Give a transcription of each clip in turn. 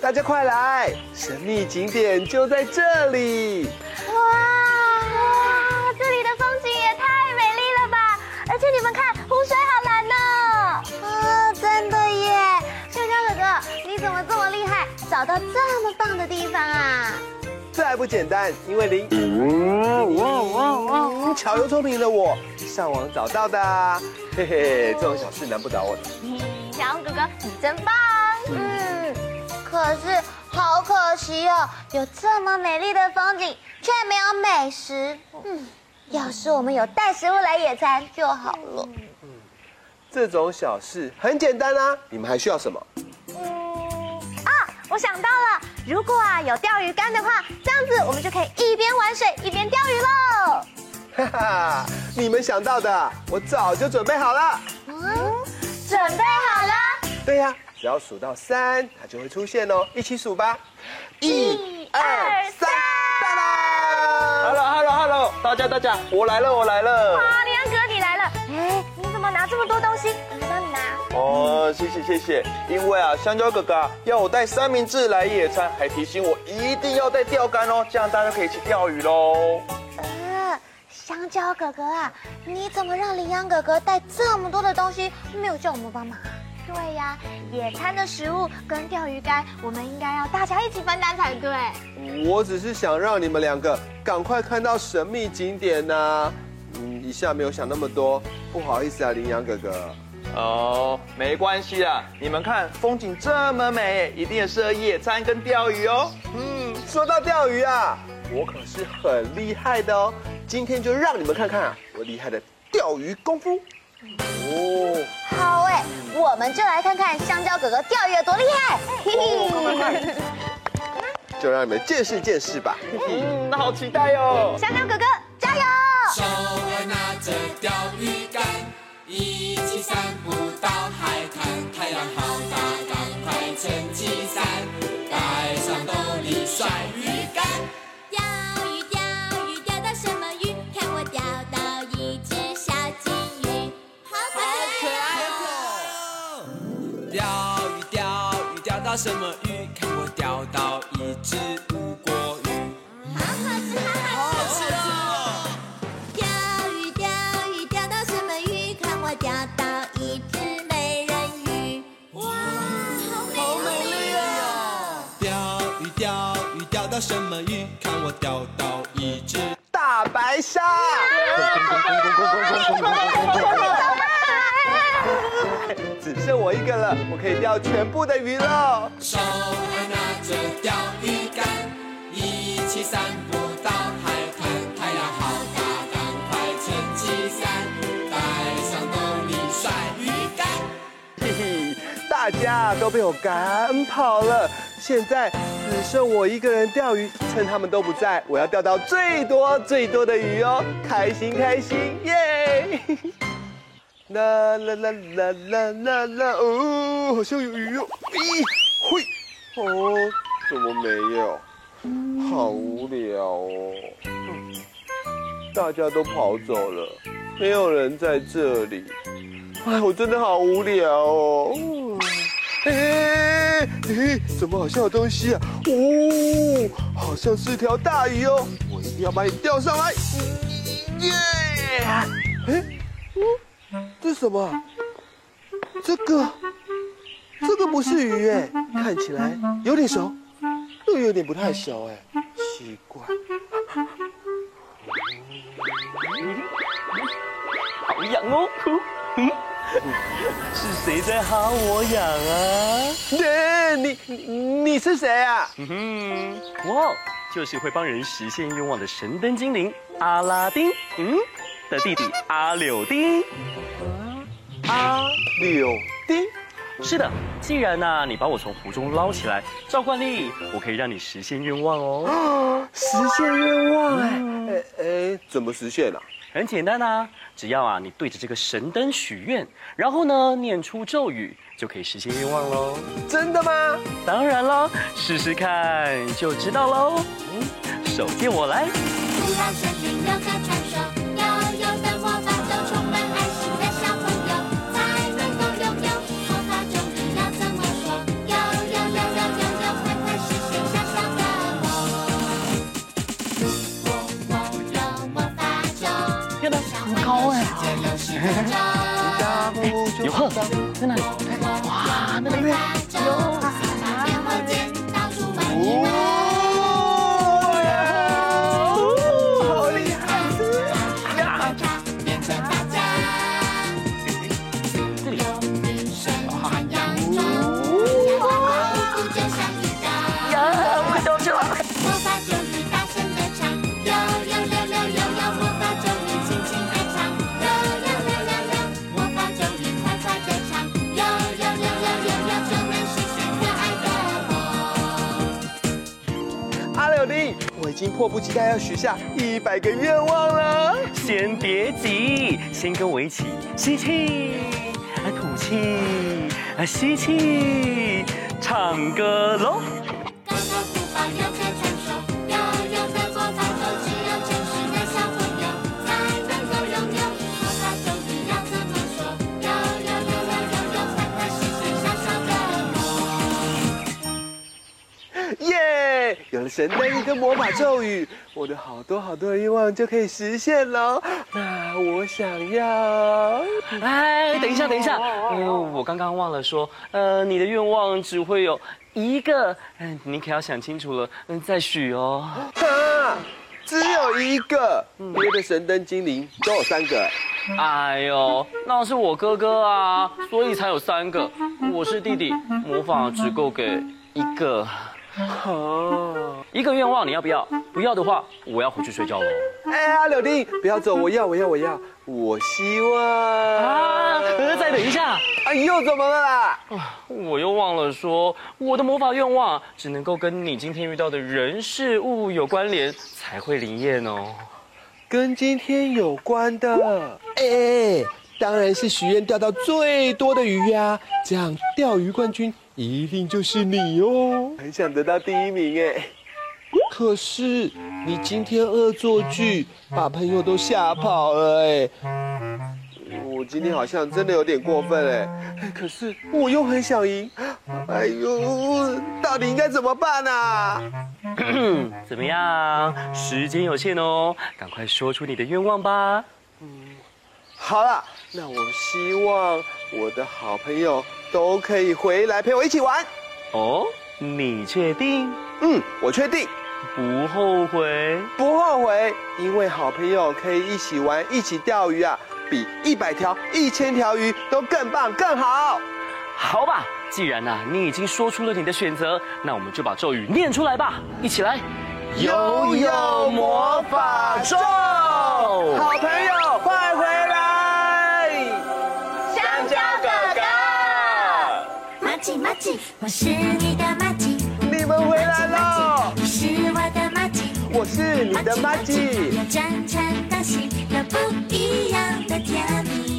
大家快来，神秘景点就在这里！的地方啊？这还不简单，因为灵，嗯嗯、巧又聪明的我，上网找到的。嘿嘿，这种小事难不倒我的。小红哥哥，你真棒！嗯。可是好可惜哦，有这么美丽的风景，却没有美食。嗯，要是我们有带食物来野餐就好了。嗯，这种小事很简单啊，你们还需要什么？嗯啊，我想到了，如果啊有钓鱼竿的话，这样子我们就可以一边玩水一边钓鱼喽。哈哈，你们想到的，我早就准备好了。嗯，准备好了？对呀。只要数到三，它就会出现哦。一起数吧，一、二、三，到啦！Hello，Hello，Hello，大家大家，我来了，我来了。哇，羚羊哥你来了！哎，你怎么拿这么多东西？哦，谢谢谢谢。因为啊，香蕉哥哥要我带三明治来野餐，还提醒我一定要带钓竿哦，这样大家可以去钓鱼喽。呃，香蕉哥哥啊，你怎么让羚羊哥哥带这么多的东西，没有叫我们帮忙啊？对呀，野餐的食物跟钓鱼竿，我们应该要大家一起分担才对。我只是想让你们两个赶快看到神秘景点呐、啊。嗯，一下没有想那么多，不好意思啊，羚羊哥哥。哦，没关系啦，你们看风景这么美，一定也适合野餐跟钓鱼哦。嗯，说到钓鱼啊，我可是很厉害的哦。今天就让你们看看啊，我厉害的钓鱼功夫。哦，好哎，我们就来看看香蕉哥哥钓鱼有多厉害。嘿嘿，就让你们见识见识吧。嗯，那好期待哟。香蕉哥哥加油！手儿拿着钓鱼竿，一起散步到海滩。太阳好大，赶快撑起伞，带上兜里甩鱼竿。钓鱼钓鱼钓到什么鱼？看我钓到一只小金鱼，我钓到一只美人鱼，哇，好美丽呀！钓鱼，钓鱼，钓到什么鱼？看我钓到一只大白鲨。只剩我一个了，我可以钓全部的鱼了。手儿拿着钓鱼竿，一起散步到大家都被我赶跑了，现在只剩我一个人钓鱼。趁他们都不在，我要钓到最多最多的鱼哦，开心开心，耶！啦啦啦啦啦啦啦哦，好像有鱼哦！咦，嘿，哦，怎么没有？好无聊哦！大家都跑走了，没有人在这里。哎，我真的好无聊哦！哎，怎么好像有东西啊？哦，好像是条大鱼哦，我一定要把你钓上来。耶！哎，这什么？这个，这个不是鱼哎，看起来有点熟，又有点不太熟哎，奇怪。好痒哦，嗯。是谁在哈我痒啊？对，你你你是谁啊？嗯哼，哇，就是会帮人实现愿望的神灯精灵阿拉丁，嗯，的弟弟阿柳丁。阿柳丁。是的，既然呢、啊，你把我从湖中捞起来，照惯例，我可以让你实现愿望哦。哦，实现愿望哎，哎哎，怎么实现呢、啊？很简单啊，只要啊你对着这个神灯许愿，然后呢念出咒语，就可以实现愿望喽。真的吗？当然了，试试看就知道喽。嗯，手借我来。有在哪里？哇，那边有。经迫不及待要许下一百个愿望了。先别急，先跟我一起吸气，啊吐气，啊吸气，唱歌喽。有了神灯一个魔法咒语，我的好多好多的愿望就可以实现了。那我想要……哎，等一下，等一下，呃，我刚刚忘了说，呃，你的愿望只会有一个，嗯，你可要想清楚了，嗯，再许哦。啊，只有一个，别的神灯精灵都有三个。哎呦，那是我哥哥啊，所以才有三个。我是弟弟，魔法只够给一个。哦，一个愿望你要不要？不要的话，我要回去睡觉了。哎呀，柳丁，不要走，我要，我要，我要，我希望啊！再等一下，哎，又怎么了啦？我又忘了说，我的魔法愿望只能够跟你今天遇到的人事物有关联，才会灵验哦。跟今天有关的，哎，当然是许愿钓到最多的鱼呀，这样钓鱼冠军。一定就是你哦！很想得到第一名哎，可是你今天恶作剧，把朋友都吓跑了哎。我今天好像真的有点过分哎，可是我又很想赢，哎呦，到底应该怎么办啊？怎么样？时间有限哦，赶快说出你的愿望吧。嗯，好了，那我希望我的好朋友。都可以回来陪我一起玩哦，你确定？嗯，我确定，不后悔，不后悔，因为好朋友可以一起玩，一起钓鱼啊，比一百条、一千条鱼都更棒、更好。好吧，既然啊，你已经说出了你的选择，那我们就把咒语念出来吧，一起来，悠悠魔法咒，好朋友麻吉，我是你的麻吉。你们回来了。你是我的麻吉，我是你的麻吉。有真诚的心，有不一样的甜蜜。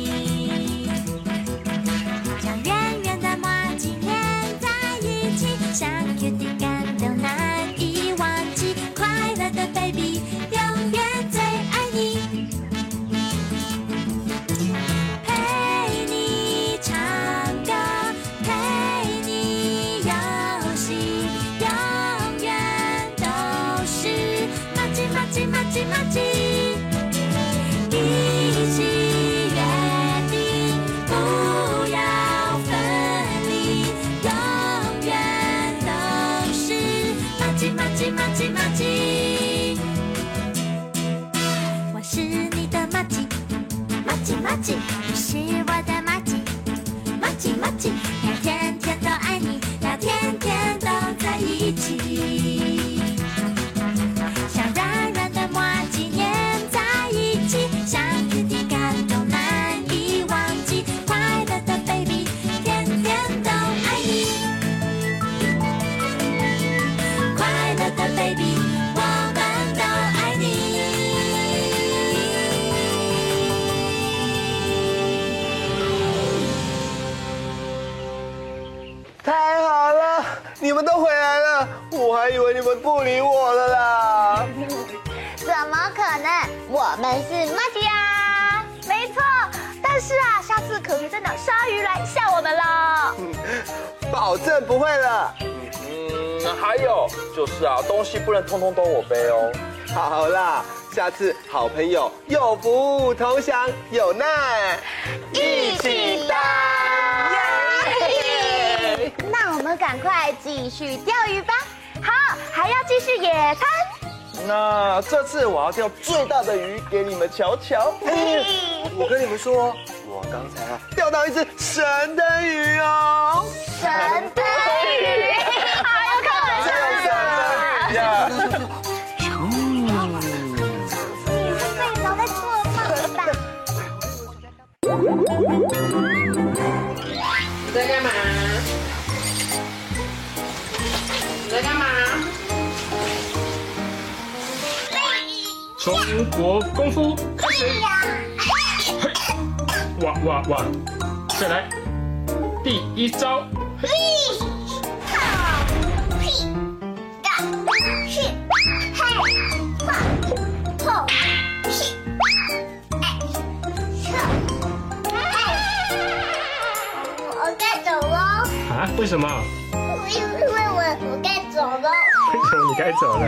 麻吉，你是我的我们是马吉亚！没错，但是啊，下次可别再拿鲨鱼来吓我们了。保证不会了。嗯，还有就是啊，东西不能通通都我背哦。好啦，下次好朋友有福同享，有难一起担。那我们赶快继续钓鱼吧。好，还要继续野餐。那这次我要钓最大的鱼给你们瞧瞧。我跟你们说，我刚才啊钓到一只神灯鱼哦。神灯鱼，国功夫开始！哇哇哇！再来，第一招，我该走喽，啊？为什么？因为我我该走喽。为什么你该走了？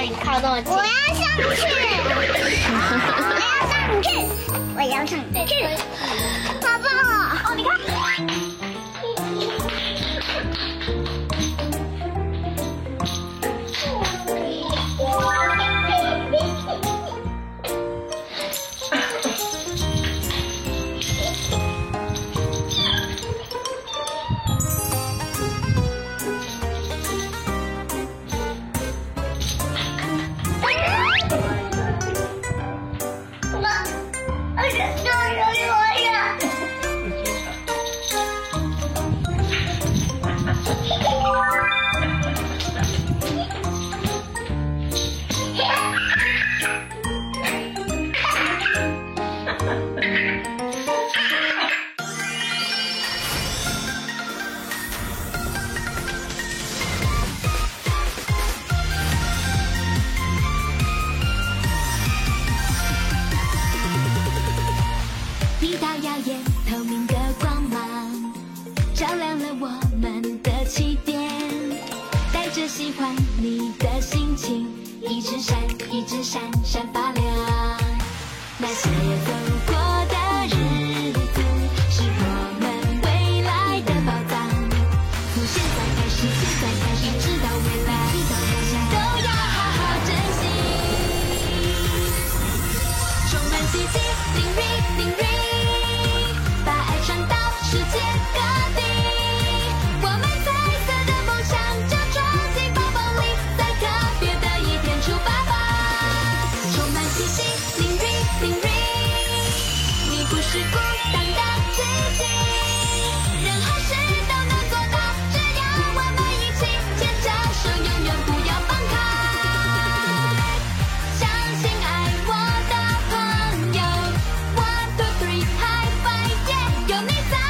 我要上去，我要上去，我要上去，好棒哦！哦，你看。yeah，有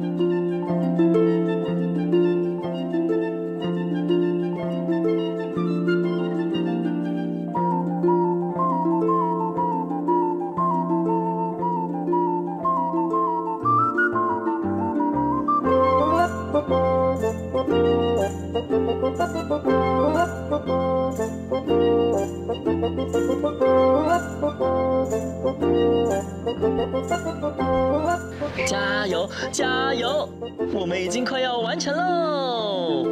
加油，加油！我们已经快要完成喽！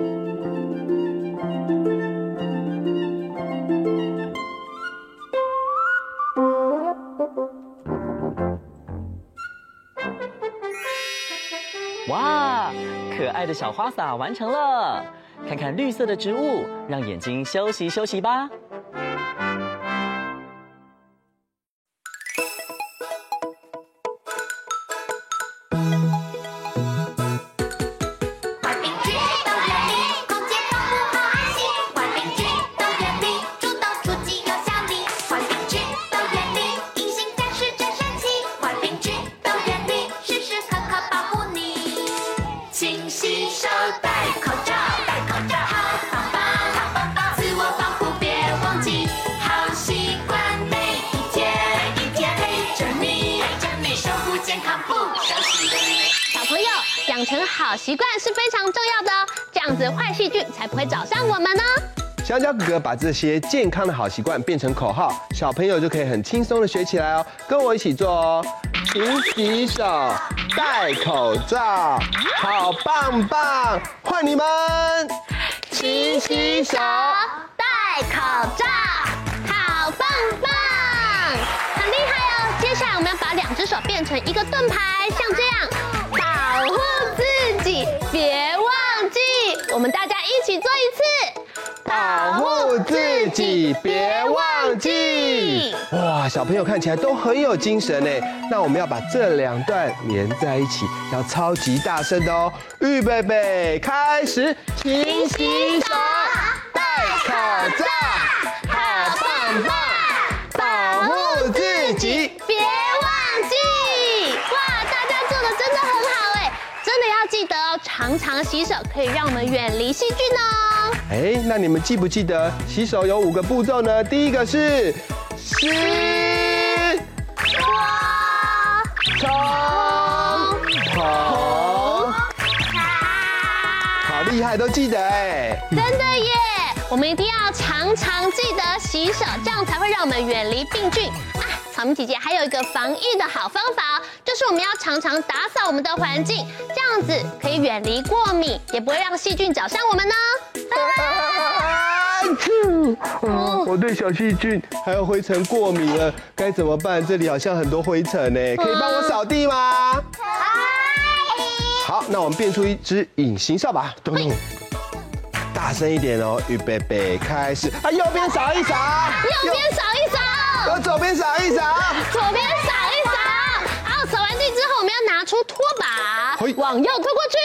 哇，可爱的小花洒完成了！看看绿色的植物，让眼睛休息休息吧。好习惯是非常重要的哦，这样子坏细菌才不会找上我们呢。香蕉哥哥把这些健康的好习惯变成口号，小朋友就可以很轻松的学起来哦。跟我一起做哦，勤洗手，戴口罩，好棒棒！换你们，勤洗手，戴口罩，好棒棒，很厉害哦。接下来我们要把两只手变成一个盾牌，像别忘记。我们大家一起做一次。保护自己，别忘记。哇，小朋友看起来都很有精神呢。那我们要把这两段连在一起，要超级大声的哦。预备备，开始。勤洗手，戴口罩，常常洗手可以让我们远离细菌哦。哎，那你们记不记得洗手有五个步骤呢？第一个是湿、搓、冲、捧，好厉害，都记得哎。真的耶，我们一定要常常记得洗手，这样才会让我们远离病菌啊。草莓姐姐还有一个防疫的好方法，就是我们要常常打扫我们的环境，这样子可以远离过敏，也不会让细菌找上我们呢。啊！我对小细菌还有灰尘过敏了，该怎么办？这里好像很多灰尘呢，可以帮我扫地吗？好，那我们变出一只隐形扫把，咚咚，大声一点哦，预备备，开始！啊，右边扫一扫，右边扫一扫。往左边扫一扫，左边扫我们要拿出拖把，往右拖过去，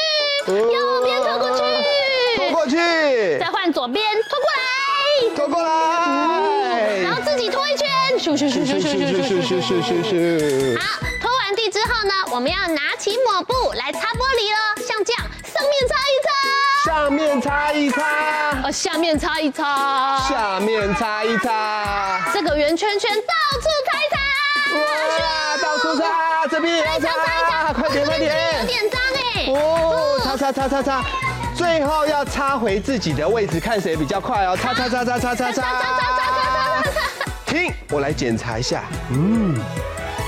右边拖过去，拖过去，再换左边拖过来，拖过来，然后自己拖一圈，咻咻咻咻咻咻咻咻咻。好，拖完地之后呢，我们要拿起抹布来擦玻璃了，像这样，上面擦一擦，上面擦一擦，呃，下面擦一擦，下面擦一擦，这个圆圈圈到处擦一擦，哇，到处擦，这边也要擦，擦，快点快点，有点脏哎，哦，擦擦擦擦擦，最后要擦回自己的位置，看谁比较快哦，擦擦擦擦擦擦擦擦擦擦擦，停，我来检查一下，嗯，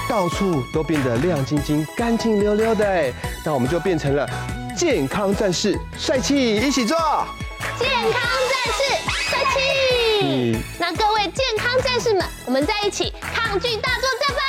到处都变得亮晶晶、干净溜溜的哎，那我们就变成了。健康战士，帅气，一起做。健康战士，帅气。嗯，那各位健康战士们，我们在一起抗拒大作战吧！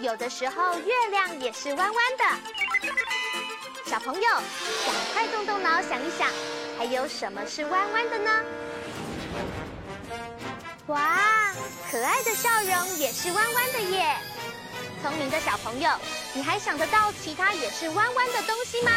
有的时候月亮也是弯弯的。小朋友赶快动动脑想一想还有什么是弯弯的呢？哇可爱的笑容也是弯弯的耶！聪明的小朋友你还想得到其他也是弯弯的东西吗？